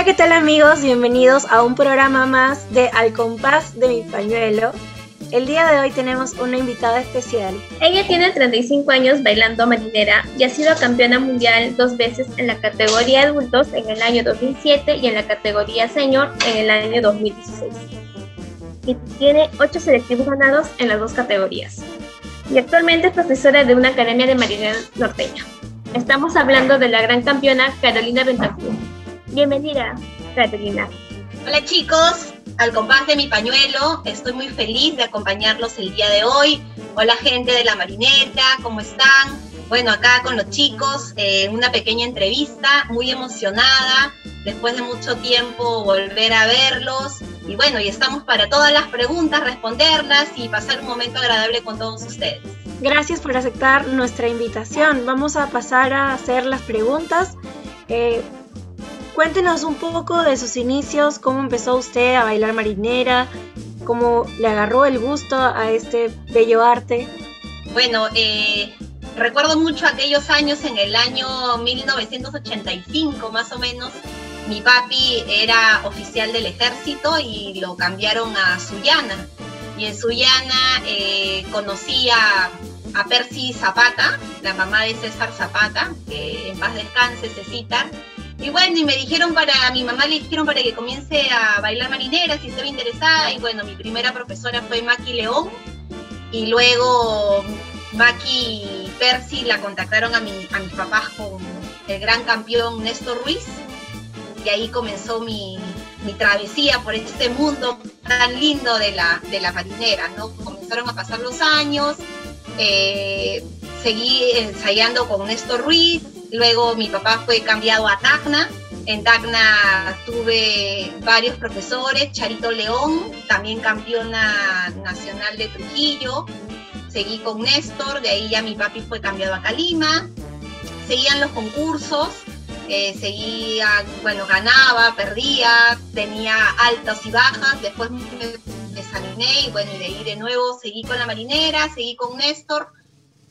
Hola, ¿qué tal amigos? Bienvenidos a un programa más de Al compás de mi pañuelo. El día de hoy tenemos una invitada especial. Ella tiene 35 años bailando marinera y ha sido campeona mundial dos veces en la categoría adultos en el año 2007 y en la categoría senior en el año 2016. Y tiene 8 selectivos ganados en las dos categorías. Y actualmente es profesora de una academia de marinera norteña. Estamos hablando de la gran campeona Carolina Bentancur. Bienvenida, Carolina. Hola chicos, al compás de mi pañuelo, estoy muy feliz de acompañarlos el día de hoy. Hola gente de la marineta, ¿cómo están? Bueno, acá con los chicos, eh, una pequeña entrevista, muy emocionada, después de mucho tiempo volver a verlos. Y bueno, y estamos para todas las preguntas, responderlas y pasar un momento agradable con todos ustedes. Gracias por aceptar nuestra invitación. Vamos a pasar a hacer las preguntas. Eh, Cuéntenos un poco de sus inicios, cómo empezó usted a bailar marinera, cómo le agarró el gusto a este bello arte. Bueno, eh, recuerdo mucho aquellos años, en el año 1985 más o menos, mi papi era oficial del ejército y lo cambiaron a Sullana. Y en Sullana eh, conocí a, Percy Zapata, la mamá de César Zapata, que en paz descanse, Cecita y bueno, y me dijeron para, mi mamá le dijeron para que comience a bailar marinera, si estaba interesada. Y bueno, mi primera profesora fue Maki León. Y luego Maki y Percy la contactaron a, mi, a mis papás con el gran campeón Néstor Ruiz. Y ahí comenzó mi, mi travesía por este mundo tan lindo de la, de la marinera, ¿no? Comenzaron a pasar los años, eh, seguí ensayando con Néstor Ruiz, Luego mi papá fue cambiado a Tacna. En Tacna tuve varios profesores, Charito León, también campeona nacional de Trujillo. Seguí con Néstor, de ahí ya mi papi fue cambiado a Calima. Seguían los concursos, eh, seguía, bueno, ganaba, perdía, tenía altas y bajas. Después me desanimé y bueno, y de ahí de nuevo seguí con la marinera, seguí con Néstor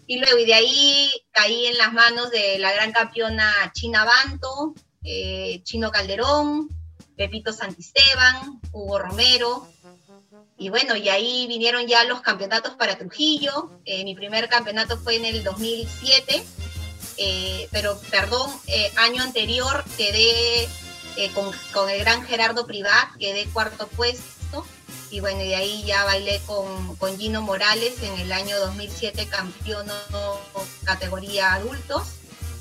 y luego, y de ahí caí en las manos de la gran campeona China Banto, eh, Chino Calderón, Pepito Santisteban, Hugo Romero. Y bueno, y ahí vinieron ya los campeonatos para Trujillo. Eh, mi primer campeonato fue en el 2007, eh, pero perdón, año anterior quedé con, con, el gran Gerardo Privat, quedé cuarto puesto y bueno, de ahí ya bailé con, con Gino Morales en el año 2007, campeón categoría adultos.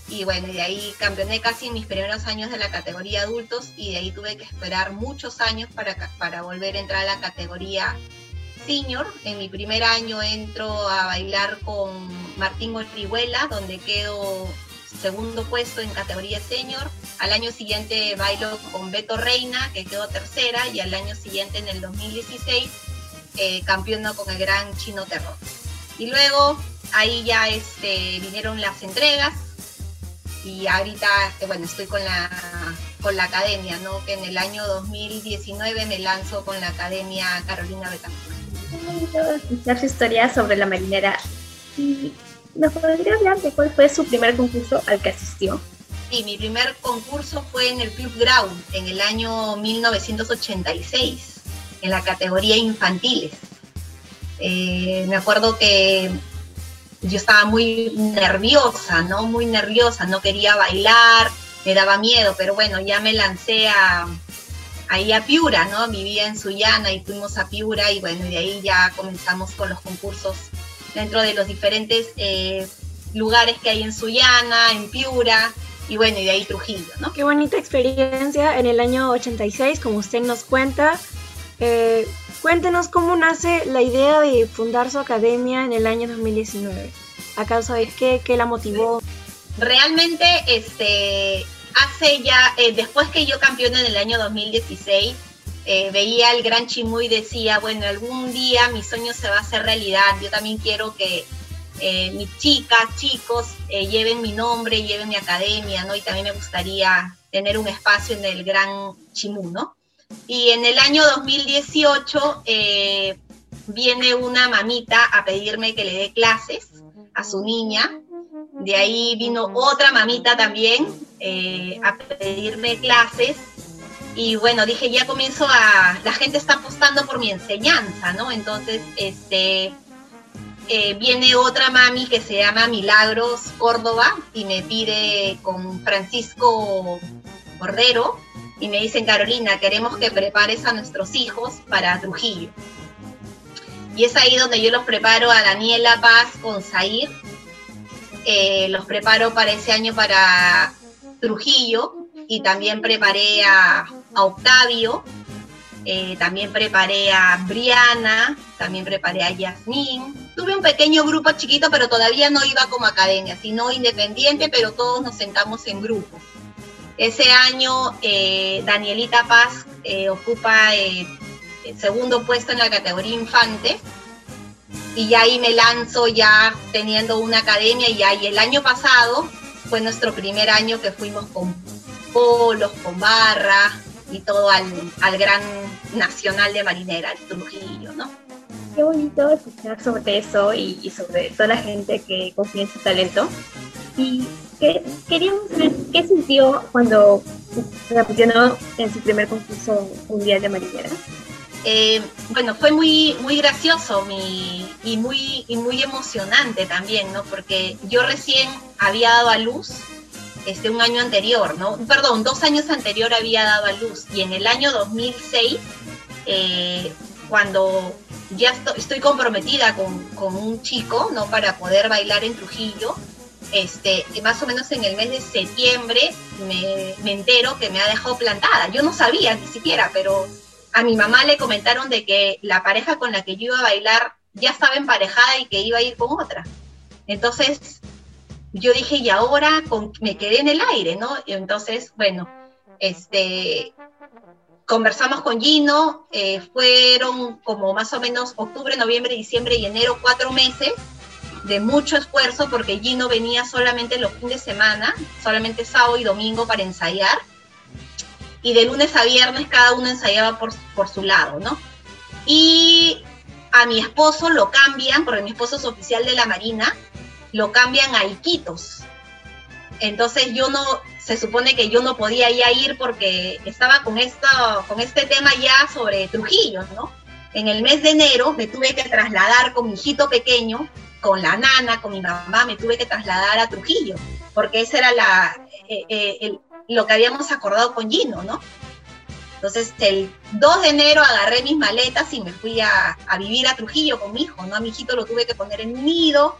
Y bueno, de ahí campeoné casi en mis primeros años de la categoría adultos y de ahí tuve que esperar muchos años para, para volver a entrar a la categoría senior. En mi primer año entro a bailar con Martín Orihuela, donde quedo segundo puesto en categoría senior. Al año siguiente bailo con Beto Reina, que quedó tercera, y al año siguiente, en el 2016, eh, campeono con el gran Chino Terror. Y luego ahí ya este, vinieron las entregas y ahorita, este, bueno, estoy con la, con la academia, ¿no? Que en el año 2019 me lanzo con la academia Carolina Betancourt. escuchar su historia sobre la marinera. ¿Nos podría hablar de cuál fue su primer concurso al que asistió? Sí, mi primer concurso fue en el Club Ground en el año 1986, en la categoría infantiles. Eh, me acuerdo que yo estaba muy nerviosa, ¿no? Muy nerviosa, no quería bailar, me daba miedo, pero bueno, ya me lancé a, ahí a Piura, ¿no? Vivía en Sullana y fuimos a Piura y bueno, de ahí ya comenzamos con los concursos dentro de los diferentes eh, lugares que hay en Sullana, en Piura, y bueno, y de ahí Trujillo, ¿no? Qué bonita experiencia en el año 86, como usted nos cuenta. Eh, cuéntenos cómo nace la idea de fundar su academia en el año 2019. ¿A causa de qué? ¿Qué la motivó? Realmente, este, hace ya, eh, después que yo campeoné en el año 2016, eh, veía el gran Chimú y decía, bueno, algún día mi sueño se va a hacer realidad, yo también quiero que eh, mis chicas, chicos, eh, lleven mi nombre, lleven mi academia, ¿no? Y también me gustaría tener un espacio en el gran Chimú, ¿no? Y en el año 2018 viene una mamita a pedirme que le dé clases a su niña. De ahí vino otra mamita también a pedirme clases y bueno, dije, ya comienzo a, la gente está apostando por mi enseñanza, ¿no? Entonces, este, eh, viene otra mami que se llama Milagros Córdoba y me pide con Francisco Cordero y me dicen, Carolina, queremos que prepares a nuestros hijos para Trujillo. Y es ahí donde yo los preparo a Daniela Paz con Zair. Eh, los preparo para ese año para Trujillo y también preparé a, Octavio, eh, también preparé a Briana, también preparé a Yasmín. Tuve un pequeño grupo chiquito, pero todavía no iba como academia, sino independiente, pero todos nos sentamos en grupo. Ese año eh, Danielita Paz eh, ocupa el segundo puesto en la categoría infante y ya ahí me lanzo ya teniendo una academia y y el año pasado fue nuestro primer año que fuimos con polos, con barra y todo al, Gran Nacional de Marinera, el Trujillo, ¿no? Qué bonito escuchar sobre eso y, sobre toda la gente que confía en su talento. Y que, queríamos saber qué sintió cuando se campeonó en su primer concurso mundial de marinera. Eh, bueno, fue muy, muy gracioso y, muy, y muy emocionante también, ¿no? Porque yo recién había dado a luz este, un año anterior, ¿no? Perdón, dos años anterior había dado a luz y en el año 2006, eh, cuando ya estoy, comprometida con, un chico, ¿no? Para poder bailar en Trujillo, este, más o menos en el mes de septiembre me, me entero que me ha dejado plantada. Yo no sabía ni siquiera, pero a mi mamá le comentaron de que la pareja con la que yo iba a bailar ya estaba emparejada y que iba a ir con otra. Entonces, yo dije, y ahora me quedé en el aire, ¿no? Entonces, bueno, este, conversamos con Gino, eh, fueron como más o menos octubre, noviembre, diciembre y enero, cuatro meses de mucho esfuerzo porque Gino venía solamente los fines de semana, solamente sábado y domingo para ensayar. Y de lunes a viernes cada uno ensayaba por, por su lado, ¿no? Y a mi esposo lo cambian, porque mi esposo es oficial de la Marina, lo cambian a Iquitos. Entonces yo no, se supone que yo no podía ya ir porque estaba con, esto, con este tema ya sobre Trujillo, ¿no? En el mes de enero me tuve que trasladar con mi hijito pequeño, con la nana, con mi mamá, me tuve que trasladar a Trujillo, porque ese era la, eh, eh, lo que habíamos acordado con Gino, ¿no? Entonces, el 2 de enero agarré mis maletas y me fui a, a, vivir a Trujillo con mi hijo, ¿no? A mi hijito lo tuve que poner en nido,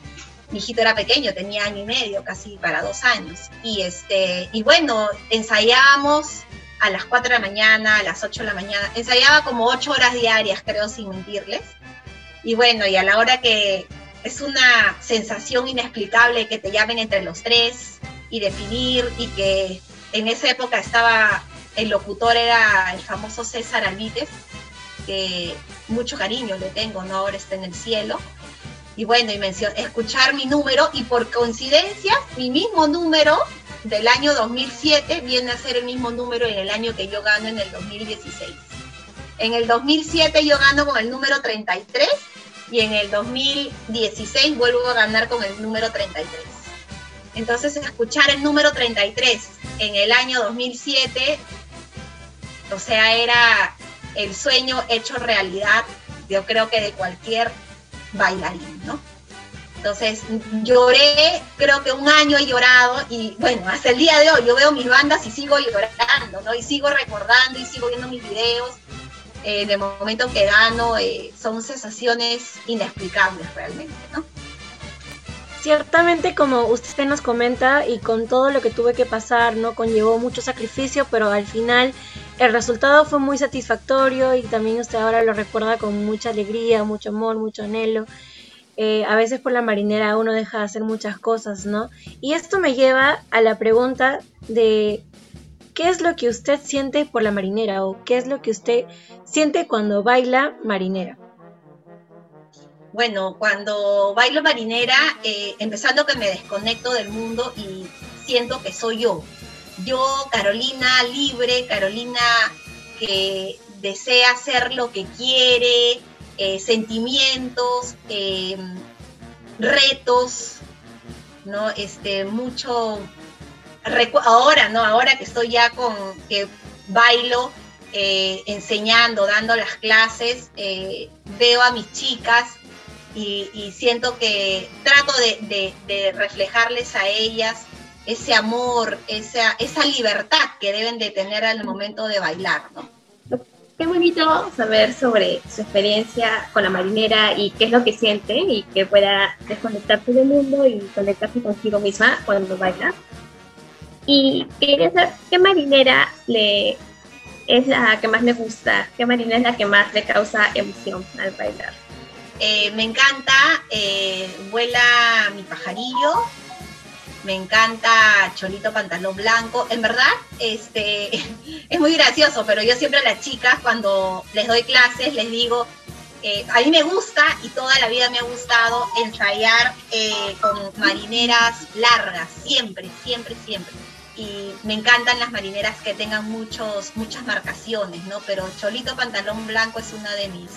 mi hijito era pequeño, tenía año y medio, casi para dos años. Y, este, y bueno, ensayábamos a las 4 de la mañana, a las 8 de la mañana, ensayaba como 8 horas diarias, creo, sin mentirles. Y bueno, y a la hora que es una sensación inexplicable que te llamen entre los tres y definir, y que en esa época estaba, el locutor era el famoso César Alvites, que mucho cariño le tengo, ¿no? Ahora está en el cielo y bueno, y escuchar mi número y por coincidencia mi mismo número del año 2007 viene a ser el mismo número en el año que yo gano en el 2016. En el 2007 yo gano con el número 33 y en el 2016 vuelvo a ganar con el número 33. Entonces escuchar el número 33 en el año 2007, o sea, era el sueño hecho realidad, yo creo que de cualquier bailarín, ¿no? Entonces lloré, creo que un año he llorado y bueno, hasta el día de hoy yo veo mis bandas y sigo llorando, ¿no? Y sigo recordando y sigo viendo mis videos. Eh, de momento que gano, eh, son sensaciones inexplicables realmente, ¿no? Ciertamente, como usted nos comenta, y con todo lo que tuve que pasar, ¿no? Conllevó mucho sacrificio, pero al final el resultado fue muy satisfactorio y también usted ahora lo recuerda con mucha alegría, mucho amor, mucho anhelo. Eh, a veces por la marinera uno deja de hacer muchas cosas, ¿no? Y esto me lleva a la pregunta de ¿qué es lo que usted siente por la marinera o qué es lo que usted siente cuando baila marinera? Bueno, cuando bailo marinera, eh, empezando que me desconecto del mundo y siento que soy yo. Yo, Carolina libre, Carolina que desea hacer lo que quiere, eh, sentimientos, em, retos, ¿no? Este, mucho, ahora, ¿no? Ahora que estoy ya con, que bailo, eh, enseñando, dando las clases, eh, veo a mis chicas y, siento que trato de, reflejarles a ellas ese amor, esa, esa libertad que deben de tener al momento de bailar, ¿no? Qué bonito saber sobre su experiencia con la marinera y qué es lo que siente y que pueda desconectarse del mundo y conectarse consigo misma cuando baila. Y quería saber qué marinera le es la que más le gusta, qué marinera es la que más le causa emoción al bailar. Eh, me encanta eh, Vuela mi pajarillo, me encanta Cholito Pantalón Blanco. En verdad, este, es muy gracioso, pero yo siempre a las chicas cuando les doy clases les digo, eh, a mí me gusta y toda la vida me ha gustado ensayar con marineras largas, siempre, siempre, siempre. Y me encantan las marineras que tengan muchos, muchas marcaciones, ¿no? Pero Cholito Pantalón Blanco es una de mis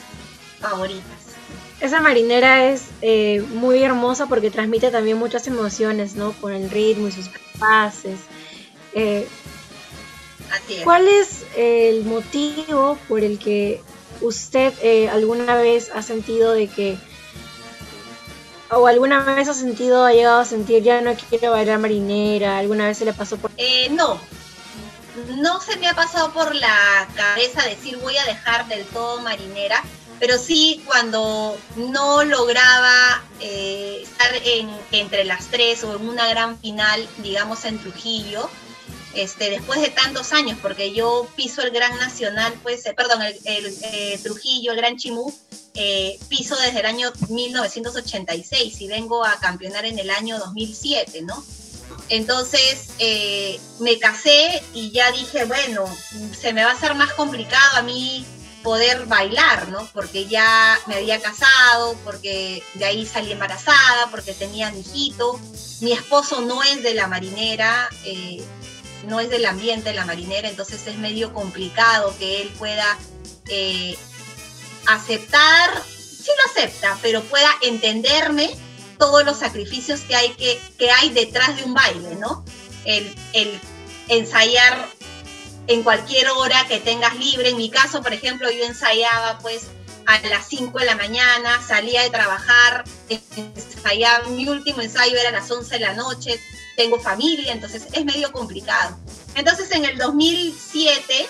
favoritas. Esa marinera es eh, muy hermosa porque transmite también muchas emociones, ¿no? Con el ritmo y sus pases. Eh, Así es. ¿Cuál es el motivo por el que usted eh, alguna vez ha sentido de que, o alguna vez ha sentido, ha llegado a sentir, ya no quiero bailar marinera, alguna vez se le pasó por... no, no se me ha pasado por la cabeza decir voy a dejar del todo marinera, pero sí cuando no lograba eh, estar entre las tres o en una gran final, digamos en Trujillo, este, después de tantos años, porque yo piso el Gran Nacional, pues, eh, perdón, el, eh, Trujillo, el Gran Chimú, piso desde el año 1986 y vengo a campeonar en el año 2007, ¿no? Entonces me casé y ya dije, bueno, se me va a hacer más complicado a mí poder bailar, ¿no? Porque ya me había casado, porque de ahí salí embarazada, porque tenía mi hijito. Mi esposo no es de la marinera, eh, no es del ambiente de la marinera, entonces es medio complicado que él pueda eh, aceptar, sí lo acepta, pero pueda entenderme todos los sacrificios que hay, que, que hay detrás de un baile, ¿no? El, el ensayar en cualquier hora que tengas libre. En mi caso, por ejemplo, yo ensayaba pues a las 5 de la mañana, salía de trabajar, ensayaba, mi último ensayo era a las 11 de la noche, tengo familia, entonces es medio complicado. Entonces en el 2007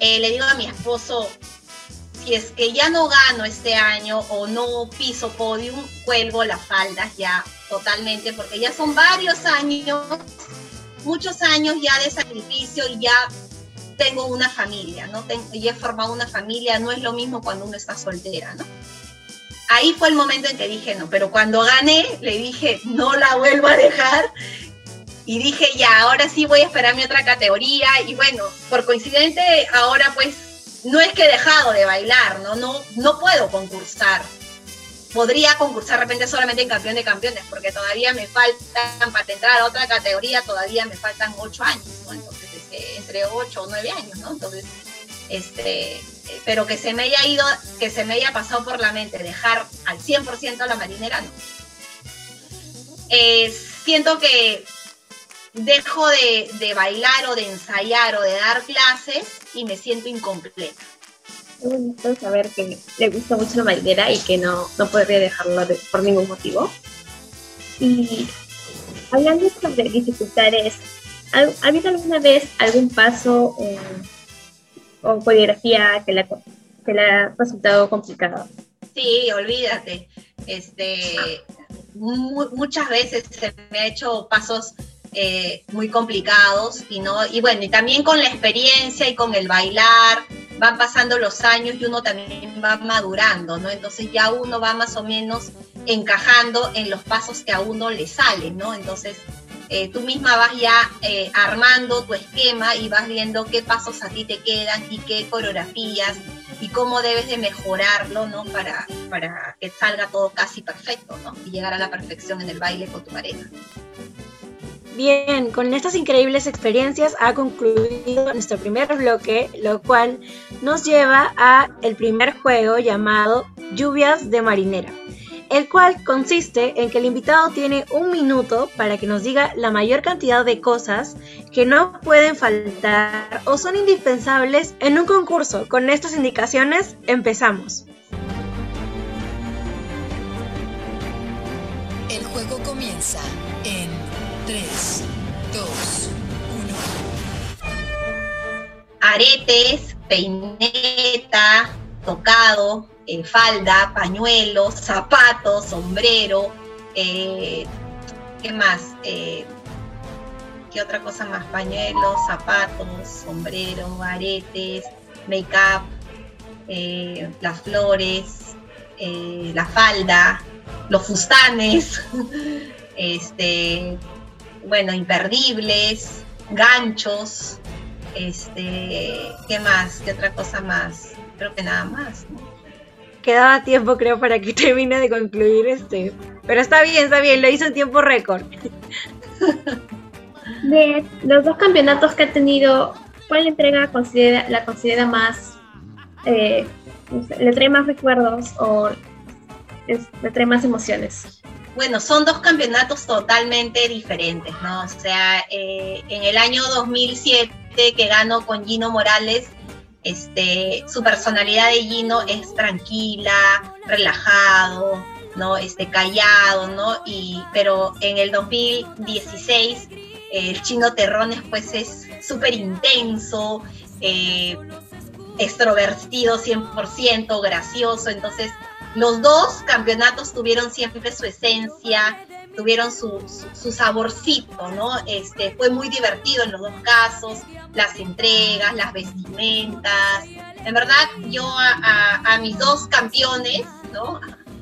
eh, le digo a mi esposo, si es que ya no gano este año o no piso podium, cuelgo las faldas ya totalmente, porque ya son varios años muchos años ya de sacrificio y ya tengo una familia, ¿no? Tengo, y he formado una familia, no es lo mismo cuando uno está soltera, ¿no? Ahí fue el momento en que dije no, pero cuando gané le dije no la vuelvo a dejar y dije ya, ahora sí voy a esperar mi otra categoría y bueno, por coincidente ahora pues no es que he dejado de bailar, ¿no? No, no puedo concursar, podría concursar repente solamente en campeón de campeones, porque todavía me faltan, para entrar a otra categoría, todavía me faltan ocho años, ¿no? Entonces, entre ocho o nueve años, ¿no? Entonces, este, pero que se me haya ido, que se me haya pasado por la mente dejar al 100% a la marinera, no. siento que dejo de, de bailar o de ensayar o de dar clases y me siento incompleta es bonito saber que le gusta mucho la marinera y que no, no podría dejarlo por ningún motivo. Y hablando sobre dificultades, ¿ha, habido alguna vez algún paso o coreografía que le, que le ha resultado complicado? Sí, olvídate. Este, muchas veces se me ha hecho pasos eh, muy complicados y no y bueno y también con la experiencia y con el bailar van pasando los años y uno también va madurando, ¿no? Entonces ya uno va más o menos encajando en los pasos que a uno le salen, ¿no? Entonces eh, tú misma vas ya eh, armando tu esquema y vas viendo qué pasos a ti te quedan y qué coreografías y cómo debes de mejorarlo, ¿no? Para, para que salga todo casi perfecto, ¿no? Y llegar a la perfección en el baile con tu pareja. Bien, con estas increíbles experiencias ha concluido nuestro primer bloque, lo cual nos lleva a el primer juego llamado Lluvias de Marinera. el cual consiste en que el invitado tiene un minuto para que nos diga la mayor cantidad de cosas que no pueden faltar o son indispensables en un concurso. Con estas indicaciones empezamos. El juego comienza en 3, 2, 1. Aretes, peineta, tocado, eh, falda, pañuelo, zapatos, sombrero, eh, ¿qué más? Eh, ¿Qué otra cosa más? Pañuelos, zapatos, sombrero, aretes, make-up, las flores, la falda, los fustanes, este, bueno, imperdibles, ganchos, este, ¿qué más? ¿Qué otra cosa más? Creo que nada más, ¿no? quedaba tiempo creo para que termine de concluir este. Pero está bien, está bien, lo hizo en tiempo récord. De los dos campeonatos que ha tenido, ¿cuál entrega considera, la considera más, eh, le trae más recuerdos o le trae más emociones? Bueno, son dos campeonatos totalmente diferentes, ¿no? O sea, eh, en el año 2007 que ganó con Gino Morales, este, su personalidad de Gino es tranquila, relajado, ¿no? Este, callado, ¿no? Y, pero en el 2016 el chino Terrones pues es súper intenso, eh, extrovertido 100%, gracioso, entonces los dos campeonatos tuvieron siempre su esencia, tuvieron su, saborcito, ¿no? Este, fue muy divertido en los dos casos, las entregas, las vestimentas. En verdad, yo a, mis dos campeones, ¿no?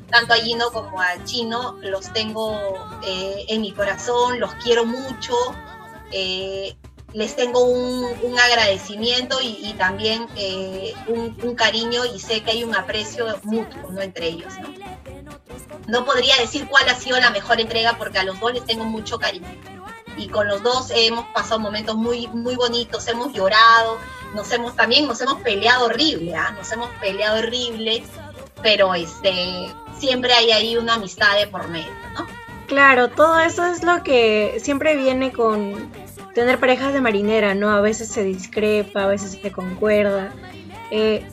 Tanto a Gino como a Chino, los tengo eh, en mi corazón, los quiero mucho. Eh, les tengo un, agradecimiento y, también eh, un, cariño y sé que hay un aprecio mutuo ¿no? entre ellos. ¿no? no podría decir cuál ha sido la mejor entrega porque a los dos les tengo mucho cariño. Y con los dos hemos pasado momentos muy, muy bonitos, hemos llorado, nos hemos también nos hemos peleado horrible, ¿ah? nos hemos peleado horrible, pero este siempre hay ahí una amistad de por medio, ¿no? Claro, todo eso es lo que siempre viene con tener parejas de marinera, ¿no? A veces se discrepa, a veces se concuerda. Eh,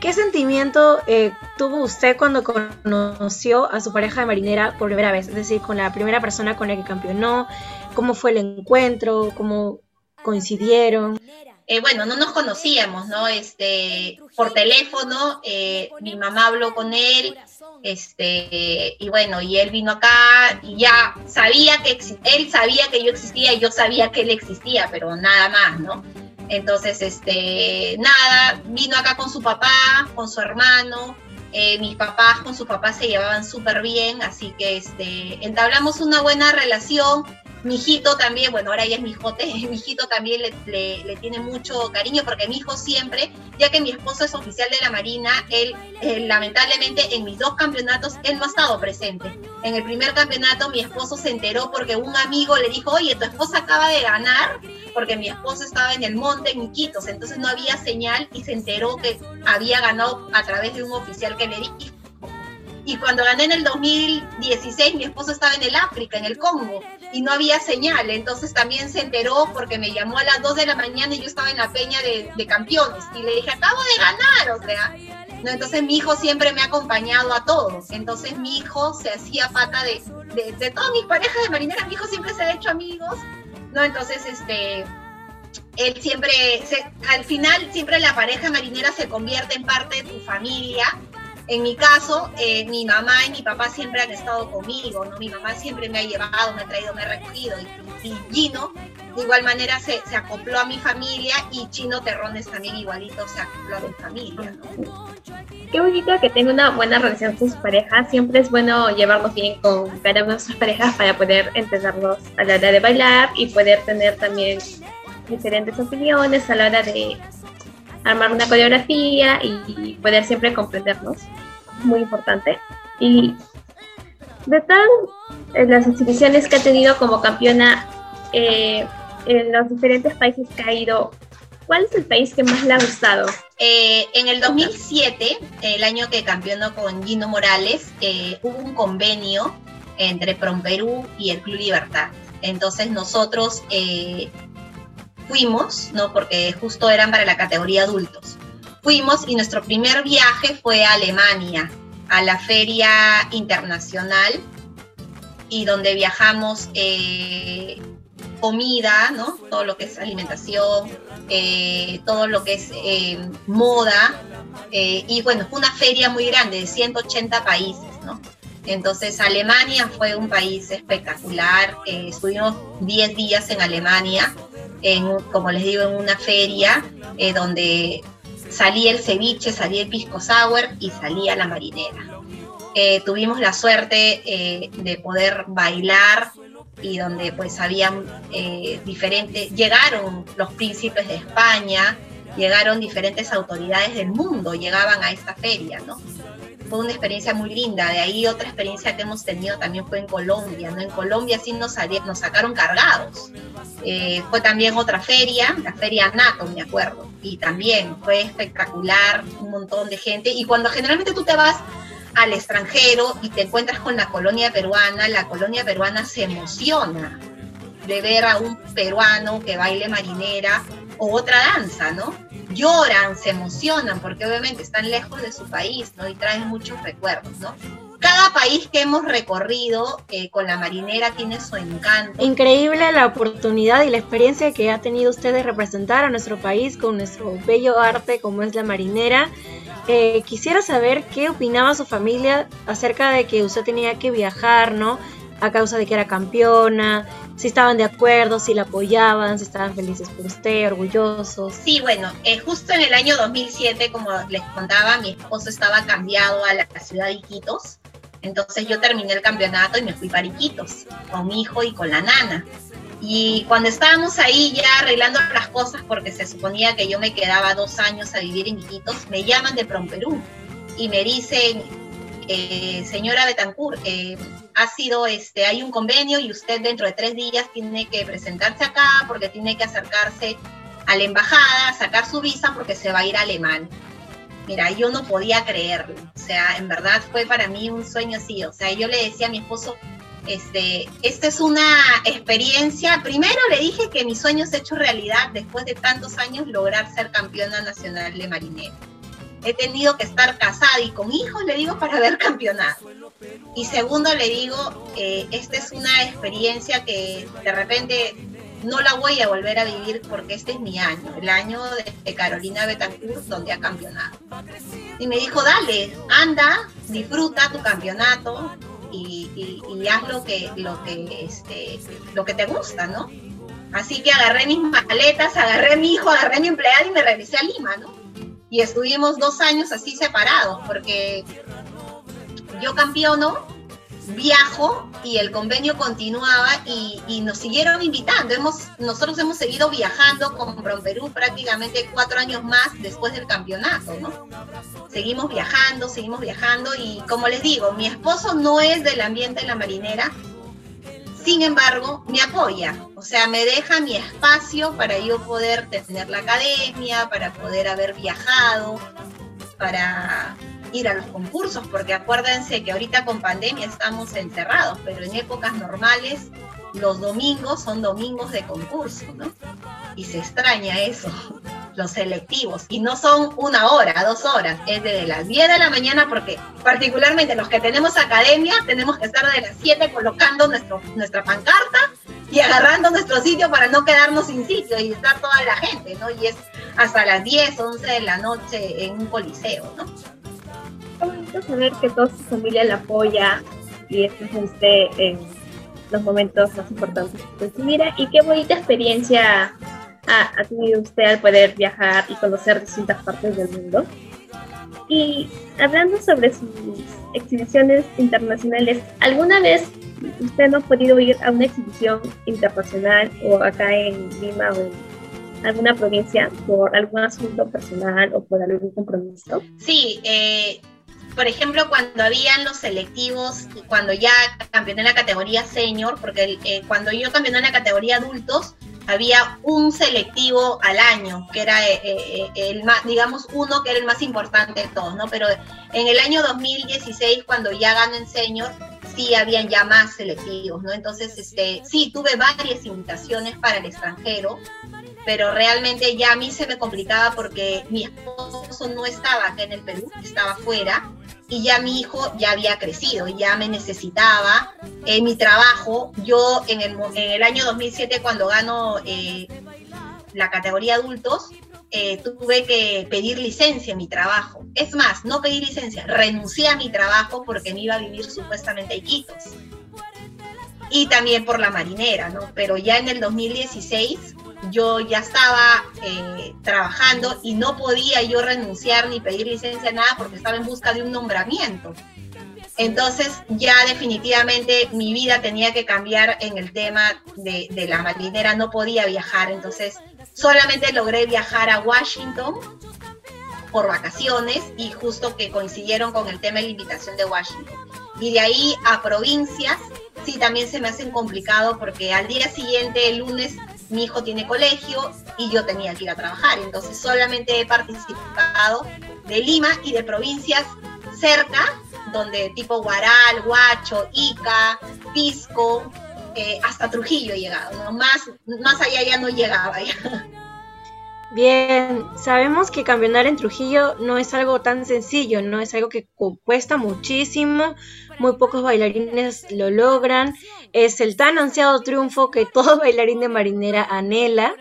¿Qué sentimiento eh, tuvo usted cuando conoció a su pareja de marinera por primera vez? Es decir, con la primera persona con la que campeonó, ¿cómo fue el encuentro? ¿Cómo coincidieron? Eh, bueno, no nos conocíamos, ¿no? Este, por teléfono, eh, mi mamá habló con él, este, y bueno, y él vino acá y ya sabía que él sabía que yo existía y yo sabía que él existía, pero nada más, ¿no? Entonces, este, nada, vino acá con su papá, con su hermano. Eh, mis papás con su papá se llevaban súper bien, así que este, entablamos una buena relación mi hijito también, bueno, ahora ya es mi hijote, mi hijito también le, tiene mucho cariño porque mi hijo siempre, ya que mi esposo es oficial de la Marina, él eh, lamentablemente en mis dos campeonatos él no ha estado presente. En el primer campeonato mi esposo se enteró porque un amigo le dijo, oye, tu esposa acaba de ganar, porque mi esposo estaba en el monte en Iquitos, entonces no había señal y se enteró que había ganado a través de un oficial que le dijo y cuando gané en el 2016, mi esposo estaba en el África, en el Congo, y no había señal. Entonces también se enteró porque me llamó a las 2 de la mañana y yo estaba en la peña de, campeones. Y le dije, acabo de ganar, o sea. ¿no? Entonces mi hijo siempre me ha acompañado a todos. Entonces mi hijo se hacía pata de, de, todas mis parejas de marinera. Mi hijo siempre se ha hecho amigos. ¿no? Entonces, este, él siempre, al final, siempre la pareja marinera se convierte en parte de tu familia en mi caso, eh, mi mamá y mi papá siempre han estado conmigo, ¿no? Mi mamá siempre me ha llevado, me ha traído, me ha recogido. Y, Gino, de igual manera, se, se, acopló a mi familia y Chino Terrones también igualito se acopló a mi familia. Qué bonito que tenga una buena relación con sus parejas. Siempre es bueno llevarnos bien con cada una de sus parejas para poder entenderlos a la hora de bailar y poder tener también diferentes opiniones a la hora de armar una coreografía y poder siempre comprendernos. Muy importante. Y de tal, las exhibiciones que ha tenido como campeona eh, en los diferentes países que ha ido, ¿Cuál es el país que más le ha gustado? Eh, en el 2007, el año que campeonó con Gino Morales, eh, hubo un convenio entre Perú y el Club Libertad. Entonces nosotros fuimos, ¿no? Porque justo eran para la categoría adultos. Fuimos y nuestro primer viaje fue a Alemania, a la Feria Internacional, y donde viajamos comida, ¿no? Todo lo que es alimentación, eh, todo lo que es eh, moda. Eh, y bueno, fue una feria muy grande de 180 países, ¿no? Entonces Alemania fue un país espectacular. estuvimos 10 días en Alemania, en, como les digo, en una feria donde salía el ceviche, salía el pisco sour y salía la marinera. tuvimos la suerte de poder bailar y donde pues habían eh, diferentes, llegaron los príncipes de España, llegaron diferentes autoridades del mundo, llegaban a esta feria, ¿no? Fue una experiencia muy linda, de ahí otra experiencia que hemos tenido también fue en Colombia, ¿no? En Colombia sí nos, nos sacaron cargados. Eh, fue también otra feria, la feria NATO, me acuerdo, y también fue espectacular, un montón de gente, y cuando generalmente tú te vas al extranjero y te encuentras con la colonia peruana, la colonia peruana se emociona de ver a un peruano que baile marinera o otra danza, ¿no? Lloran, se emocionan porque obviamente están lejos de su país, ¿no? Y traen muchos recuerdos, ¿no? Cada país que hemos recorrido eh, con la marinera tiene su encanto. Increíble la oportunidad y la experiencia que ha tenido usted de representar a nuestro país con nuestro bello arte como es la marinera. Eh, quisiera saber qué opinaba su familia acerca de que usted tenía que viajar, ¿no? A causa de que era campeona, si estaban de acuerdo, si la apoyaban, si estaban felices por usted, orgullosos. Sí, bueno, eh, justo en el año 2007, como les contaba, mi esposo estaba cambiado a la ciudad de Iquitos. Entonces yo terminé el campeonato y me fui para Iquitos, con mi hijo y con la nana. Y cuando estábamos ahí ya arreglando las cosas, porque se suponía que yo me quedaba dos años a vivir en Iquitos, me llaman de Perú y me dicen, eh, señora Betancourt, eh, ha sido, este, hay un convenio y usted dentro de tres días tiene que presentarse acá porque tiene que acercarse a la embajada, sacar su visa porque se va a ir a Alemania. Mira, yo no podía creerlo, o sea, en verdad fue para mí un sueño así, o sea, yo le decía a mi esposo, este, esta es una experiencia. Primero le dije que mi sueño se ha hecho realidad después de tantos años lograr ser campeona nacional de marinero. He tenido que estar casada y con hijos, le digo, para ver campeonato. Y segundo, le digo, eh, esta es una experiencia que de repente no la voy a volver a vivir porque este es mi año, el año de, Carolina Betancourt, donde ha campeonado. Y me dijo, dale, anda, disfruta tu campeonato, y, haz lo que, lo, que, este, lo que te gusta, ¿no? Así que agarré mis maletas, agarré a mi hijo, agarré a mi empleada y me regresé a Lima, ¿no? Y estuvimos dos años así separados, porque yo campeono viajo y el convenio continuaba y, nos siguieron invitando. Hemos, nosotros hemos seguido viajando con Perú prácticamente cuatro años más después del campeonato, ¿no? Seguimos viajando, seguimos viajando y como les digo, mi esposo no es del ambiente de la marinera, sin embargo, me apoya, o sea, me deja mi espacio para yo poder tener la academia, para poder haber viajado, para ir a los concursos, porque acuérdense que ahorita con pandemia estamos encerrados, pero en épocas normales los domingos son domingos de concurso, ¿no? Y se extraña eso, los selectivos. Y no son una hora, dos horas, es desde las 10 de la mañana, porque particularmente los que tenemos academia, tenemos que estar de las 7 colocando nuestro, nuestra pancarta y agarrando nuestro sitio para no quedarnos sin sitio y estar toda la gente, ¿no? Y es hasta las 10, 11 de la noche en un coliseo, ¿no? bonito saber que toda su familia la apoya y usted en los momentos más importantes de su vida. Y qué bonita experiencia ha, tenido usted al poder viajar y conocer distintas partes del mundo. Y hablando sobre sus exhibiciones internacionales, ¿alguna vez usted no ha podido ir a una exhibición internacional o acá en Lima o en alguna provincia por algún asunto personal o por algún compromiso? Sí, eh, por ejemplo, cuando habían los selectivos, cuando ya campeoné en la categoría senior, porque eh, cuando yo campeoné en la categoría adultos, había un selectivo al año, que era eh, eh, el más, digamos, uno que era el más importante de todos, ¿no? Pero en el año 2016, cuando ya gano en senior, sí habían ya más selectivos, ¿no? Entonces, este, sí, tuve varias invitaciones para el extranjero, pero realmente ya a mí se me complicaba porque mi esposo no estaba acá en el Perú, estaba fuera, y ya mi hijo ya había crecido, ya me necesitaba. En mi trabajo, yo en el, en el año 2007 cuando gano eh, la categoría adultos, eh, tuve que pedir licencia en mi trabajo. Es más, no pedí licencia, renuncié a mi trabajo porque me iba a vivir supuestamente a Iquitos. Y también por la marinera, ¿no? Pero ya en el 2016 yo ya estaba eh, trabajando y no podía yo renunciar ni pedir licencia nada porque estaba en busca de un nombramiento. Entonces ya definitivamente mi vida tenía que cambiar en el tema de, de, la marinera, no podía viajar, entonces solamente logré viajar a Washington por vacaciones y justo que coincidieron con el tema de la invitación de Washington. Y de ahí a provincias, sí, también se me hacen complicado porque al día siguiente, el lunes, mi hijo tiene colegio y yo tenía que ir a trabajar. Entonces solamente he participado de Lima y de provincias cerca, donde tipo Guaral, Huacho, Ica, Pisco, eh, hasta Trujillo he llegado. Más, más allá ya no llegaba. Ya. Bien, sabemos que campeonar en Trujillo no es algo tan sencillo, no es algo que cuesta muchísimo, muy pocos bailarines lo logran, es el tan ansiado triunfo que todo bailarín de marinera anhela.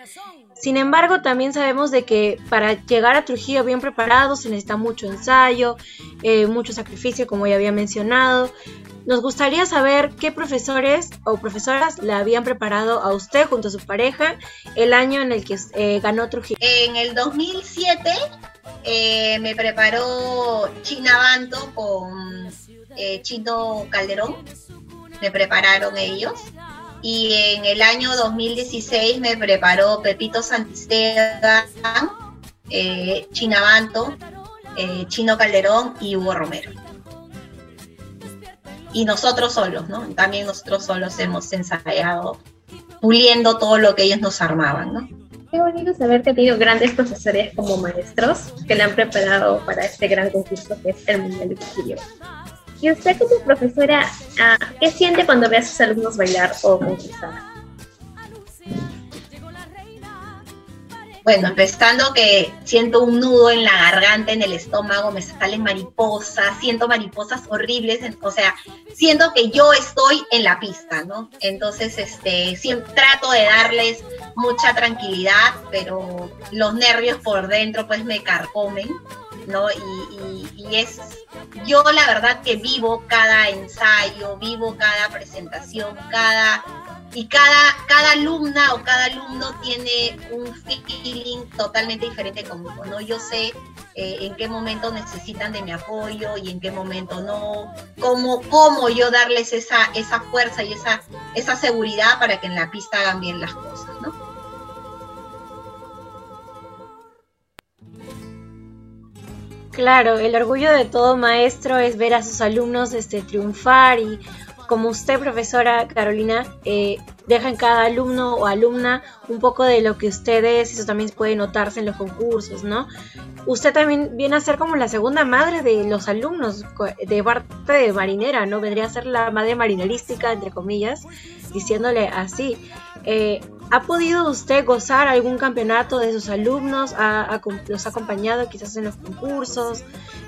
Sin embargo, también sabemos de que para llegar a Trujillo bien preparado se necesita mucho ensayo, eh, mucho sacrificio, como ya había mencionado, nos gustaría saber qué profesores o profesoras le habían preparado a usted junto a su pareja el año en el que eh, ganó Trujillo. En el 2007 eh, me preparó China Banto con eh, Chino Calderón, me prepararon ellos. Y en el año 2016 me preparó Pepito Santisteban, eh, China Banto, eh, Chino Calderón y Hugo Romero y nosotros solos, ¿no? También nosotros solos hemos ensayado, puliendo todo lo que ellos nos armaban, ¿no? Qué bonito saber que ha tenido grandes profesores como maestros que le han preparado para este gran concurso que es el Mundial de Trujillo. Y usted como profesora, ah, ¿qué siente cuando ve a sus alumnos bailar o concursar? Bueno, empezando que siento un nudo en la garganta, en el estómago, me salen mariposas, siento mariposas horribles, o sea, siento que yo estoy en la pista, ¿no? Entonces, este, siempre trato de darles mucha tranquilidad, pero los nervios por dentro pues me carcomen, ¿no? Y, y es, yo la verdad que vivo cada ensayo, vivo cada presentación, cada y cada, cada alumna o cada alumno tiene un feeling totalmente diferente conmigo, ¿no? Yo sé eh, en qué momento necesitan de mi apoyo y en qué momento no, cómo, cómo yo darles esa, esa fuerza y esa, esa seguridad para que en la pista hagan bien las cosas, ¿no? Claro, el orgullo de todo maestro es ver a sus alumnos este, triunfar y como usted, profesora Carolina, eh, deja en cada alumno o alumna un poco de lo que usted es, eso también puede notarse en los concursos, ¿no? Usted también viene a ser como la segunda madre de los alumnos, de parte de marinera, ¿no? Vendría a ser la madre marinerística, entre comillas, diciéndole así. Eh, ¿Ha podido usted gozar algún campeonato de sus alumnos? ¿Ha, ¿Los ha acompañado quizás en los concursos?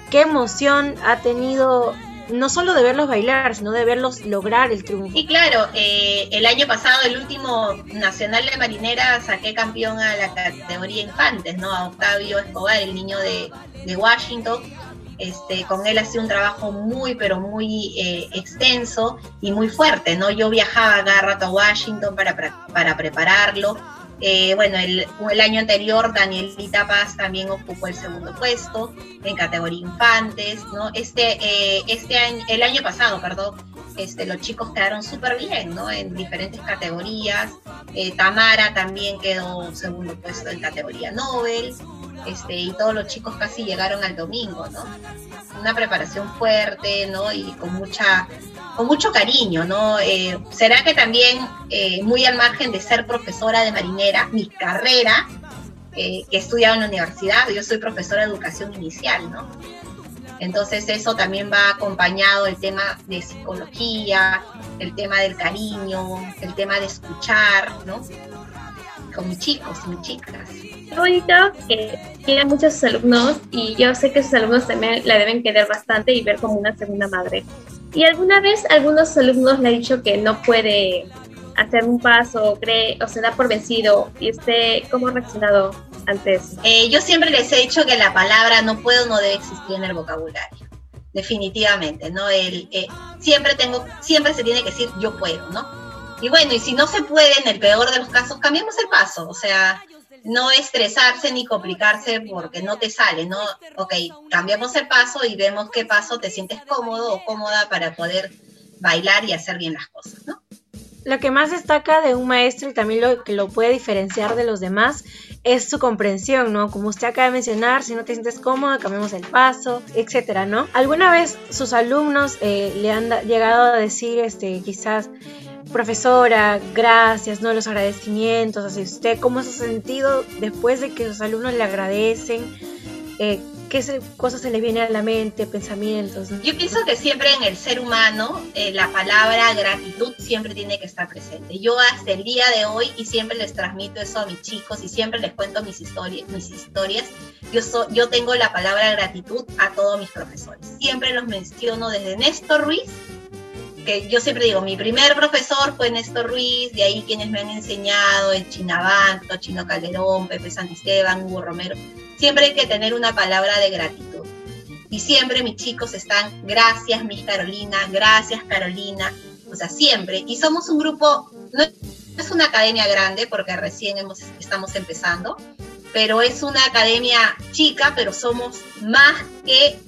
¿Qué emoción ha tenido no solo de verlos bailar, sino de verlos lograr el triunfo. Y claro, eh, el año pasado, el último Nacional de Marinera, saqué campeón a la categoría infantes, ¿no? A Octavio Escobar, el niño de, Washington. Este, con él hacía un trabajo muy, pero muy eh, extenso y muy fuerte, ¿no? Yo viajaba cada rato a Washington para, para prepararlo eh, bueno, el, año anterior Danielita Paz también ocupó el segundo puesto en categoría infantes, ¿no? Este, eh, este año, el año pasado, perdón, este, los chicos quedaron súper bien, ¿no? En diferentes categorías. Eh, Tamara también quedó segundo puesto en categoría Nobel. Este, y todos los chicos casi llegaron al domingo, ¿no? Una preparación fuerte, ¿no? Y con mucha con mucho cariño, ¿no? Eh, será que también, eh, muy al margen de ser profesora de marinera, mi carrera, eh, que he estudiado en la universidad, yo soy profesora de educación inicial, ¿no? Entonces eso también va acompañado el tema de psicología, el tema del cariño, el tema de escuchar, ¿no? Con mis chicos y mis chicas. Bonito que tiene muchos alumnos y yo sé que sus alumnos también la deben querer bastante y ver como una segunda madre. ¿Y alguna vez algunos alumnos le han dicho que no puede hacer un paso cree o se da por vencido? ¿Y usted cómo ha reaccionado antes? Eh, yo siempre les he dicho que la palabra no puedo no debe existir en el vocabulario. Definitivamente, ¿no? El, eh, siempre tengo, siempre se tiene que decir yo puedo, ¿no? Y bueno, y si no se puede, en el peor de los casos, cambiemos el paso. O sea, no estresarse ni complicarse porque no te sale, ¿no? Ok, cambiamos el paso y vemos qué paso te sientes cómodo o cómoda para poder bailar y hacer bien las cosas, ¿no? Lo que más destaca de un maestro y también lo que lo puede diferenciar de los demás es su comprensión, ¿no? Como usted acaba de mencionar, si no te sientes cómodo, cambiamos el paso, etcétera, ¿no? ¿Alguna vez sus alumnos eh, le han llegado a decir, este, quizás, profesora, gracias, ¿no? Los agradecimientos hacia usted, ¿cómo se ha sentido después de que sus alumnos le agradecen? Eh, ¿Qué cosas se le viene a la mente, pensamientos? Yo pienso que siempre en el ser humano eh, la palabra gratitud siempre tiene que estar presente. Yo hasta el día de hoy y siempre les transmito eso a mis chicos y siempre les cuento mis historias, mis historias. Yo, yo tengo la palabra gratitud a todos mis profesores. Siempre los menciono desde Néstor Ruiz que yo siempre digo, mi primer profesor fue Néstor Ruiz, de ahí quienes me han enseñado, el Chinabanto, Chino Calderón, Pepe Santisteban, Hugo Romero. Siempre hay que tener una palabra de gratitud. Y siempre mis chicos están, gracias, Miss Carolina, gracias, Carolina. O sea, siempre. Y somos un grupo, no es una academia grande porque recién hemos, estamos empezando, pero es una academia chica, pero somos más que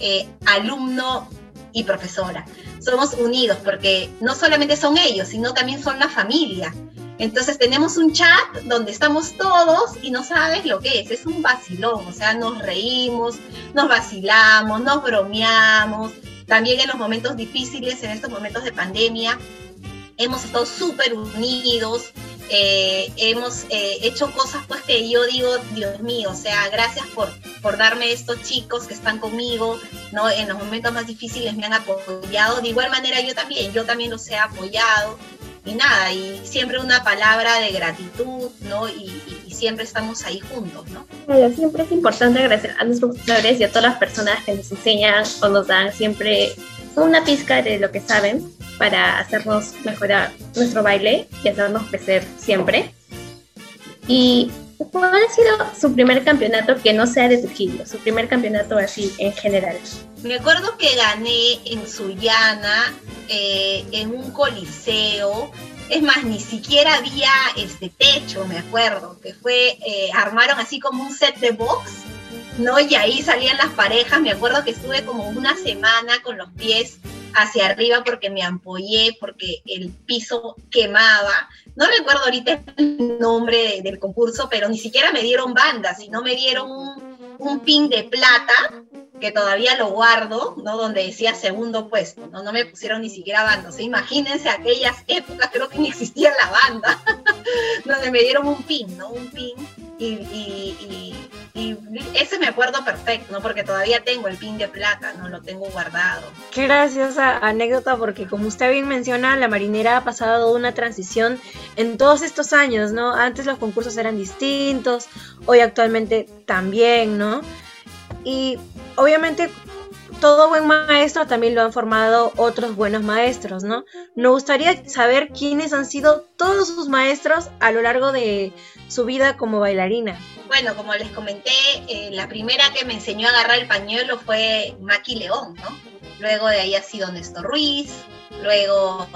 eh, alumno y profesora somos unidos, porque no solamente son ellos, sino también son la familia. Entonces tenemos un chat donde estamos todos y no sabes lo que es, es un vacilón, o sea, nos reímos, nos vacilamos, nos bromeamos, también en los momentos difíciles, en estos momentos de pandemia, hemos estado súper unidos, eh, hemos eh, hecho cosas pues que yo digo, Dios mío, o sea, gracias por, por darme estos chicos que están conmigo, ¿no? En los momentos más difíciles me han apoyado, de igual manera yo también, yo también los he apoyado, y nada, y siempre una palabra de gratitud, ¿no? Y, siempre estamos ahí juntos, ¿no? siempre es importante agradecer a nuestros profesores y a todas las personas que nos enseñan o nos dan siempre una pizca de lo que saben para hacernos mejorar nuestro baile y hacernos crecer siempre. Y ¿cuál ha sido su primer campeonato que no sea de Trujillo? Su primer campeonato así en general. Me acuerdo que gané en Sullana, eh, en un coliseo. Es más, ni siquiera había este techo, me acuerdo, que fue, eh, armaron así como un set de box, ¿no? Y ahí salían las parejas. Me acuerdo que estuve como una semana con los pies hacia arriba porque me ampollé, porque el piso quemaba. No recuerdo ahorita el nombre del concurso, pero ni siquiera me dieron banda, sino me dieron un, pin de plata que todavía lo guardo, ¿no? Donde decía segundo puesto, ¿no? No me pusieron ni siquiera banda. O imagínense aquellas épocas, creo que ni existía la banda, donde me dieron un pin, ¿no? Un pin y, ese me acuerdo perfecto, ¿no? Porque todavía tengo el pin de plata, ¿no? Lo tengo guardado. Qué graciosa anécdota porque como usted bien menciona, la marinera ha pasado una transición en todos estos años, ¿no? Antes los concursos eran distintos, hoy actualmente también, ¿no? Y obviamente todo buen maestro también lo han formado otros buenos maestros, ¿no? Nos gustaría saber quiénes han sido todos sus maestros a lo largo de su vida como bailarina. Bueno, como les comenté, eh, la primera que me enseñó a agarrar el pañuelo fue Maki León, ¿no? Luego de ahí ha sido Néstor Ruiz, luego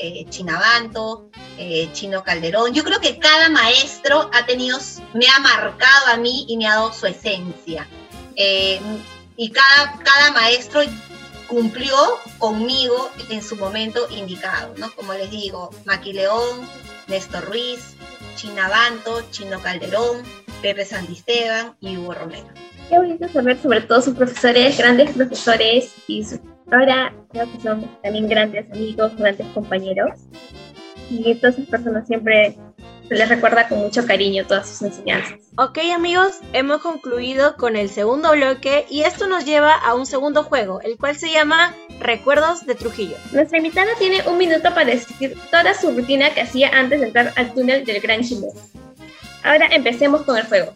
eh, Chinabanto, eh, Chino Calderón. Yo creo que cada maestro ha tenido, me ha marcado a mí y me ha dado su esencia. y cada, cada maestro cumplió conmigo en su momento indicado, ¿no? Como les digo, Maki León, Néstor Ruiz, Chinabanto, Chino Calderón, Pepe Santisteban y Hugo Romero. Qué bonito saber sobre todo sus profesores, grandes profesores y Ahora creo que son también grandes amigos, grandes compañeros. Y todas esas personas siempre se les recuerda con mucho cariño todas sus enseñanzas. Ok amigos, hemos concluido con el segundo bloque y esto nos lleva a un segundo juego, el cual se llama Recuerdos de Trujillo. Nuestra invitada tiene un minuto para decir toda su rutina que hacía antes de entrar al túnel del Gran Chimú. Ahora empecemos con el juego.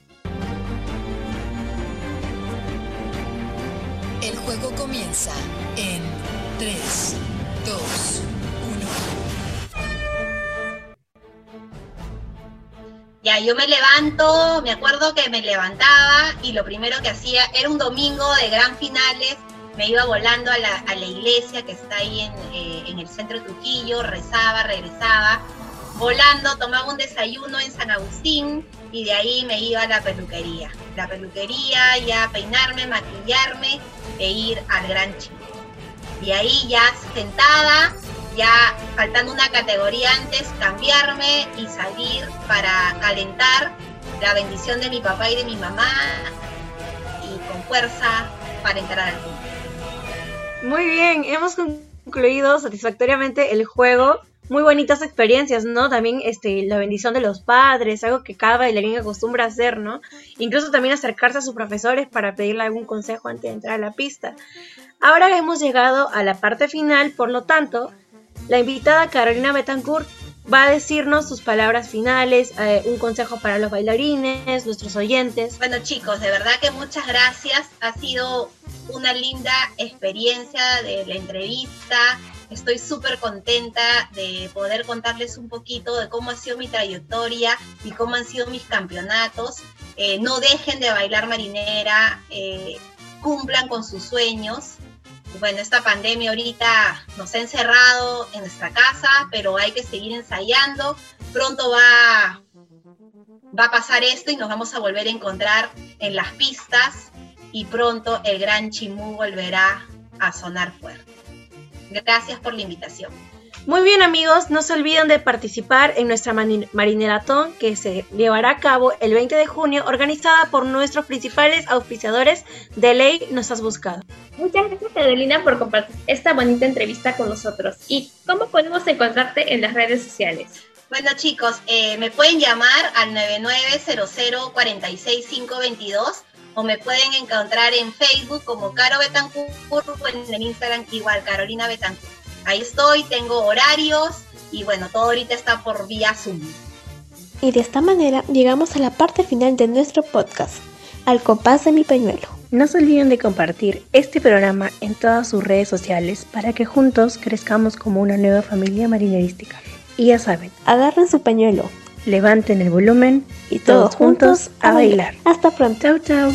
El juego comienza en 3, 2, Ya, yo me levanto, me acuerdo que me levantaba y lo primero que hacía era un domingo de gran finales, me iba volando a la, a la iglesia que está ahí en, eh, en el centro de Trujillo, rezaba, regresaba, volando, tomaba un desayuno en San Agustín y de ahí me iba a la peluquería. La peluquería, ya peinarme, maquillarme e ir al Gran Chico. Y ahí ya sentada, ya faltando una categoría antes, cambiarme y salir para calentar la bendición de mi papá y de mi mamá y con fuerza para entrar al mundo. Muy bien, hemos concluido satisfactoriamente el juego. Muy bonitas experiencias, ¿no? También este, la bendición de los padres, algo que cada bailarín acostumbra hacer, ¿no? Incluso también acercarse a sus profesores para pedirle algún consejo antes de entrar a la pista. Ahora hemos llegado a la parte final, por lo tanto, la invitada Carolina Betancourt va a decirnos sus palabras finales, eh, un consejo para los bailarines, nuestros oyentes. Bueno chicos, de verdad que muchas gracias. Ha sido una linda experiencia de la entrevista. Estoy súper contenta de poder contarles un poquito de cómo ha sido mi trayectoria y cómo han sido mis campeonatos. Eh, no dejen de bailar marinera, eh, cumplan con sus sueños. Bueno, esta pandemia ahorita nos ha encerrado en nuestra casa, pero hay que seguir ensayando. Pronto va, va a pasar esto y nos vamos a volver a encontrar en las pistas y pronto el gran Chimú volverá a sonar fuerte. Gracias por la invitación. Muy bien amigos, no se olviden de participar en nuestra marineratón que se llevará a cabo el 20 de junio organizada por nuestros principales auspiciadores de ley nos has buscado. Muchas gracias Carolina por compartir esta bonita entrevista con nosotros. ¿Y cómo podemos encontrarte en las redes sociales? Bueno chicos, eh, me pueden llamar al 9900-46522 o me pueden encontrar en Facebook como Caro Betancourt o en el Instagram igual Carolina Betancourt. Ahí estoy, tengo horarios y bueno, todo ahorita está por vía Zoom. Y de esta manera llegamos a la parte final de nuestro podcast, al compás de mi pañuelo. No se olviden de compartir este programa en todas sus redes sociales para que juntos crezcamos como una nueva familia marinerística. Y ya saben, Agarren su pañuelo levanten el volumen y todos, juntos a bailar. Hasta pronto. Chau, chau.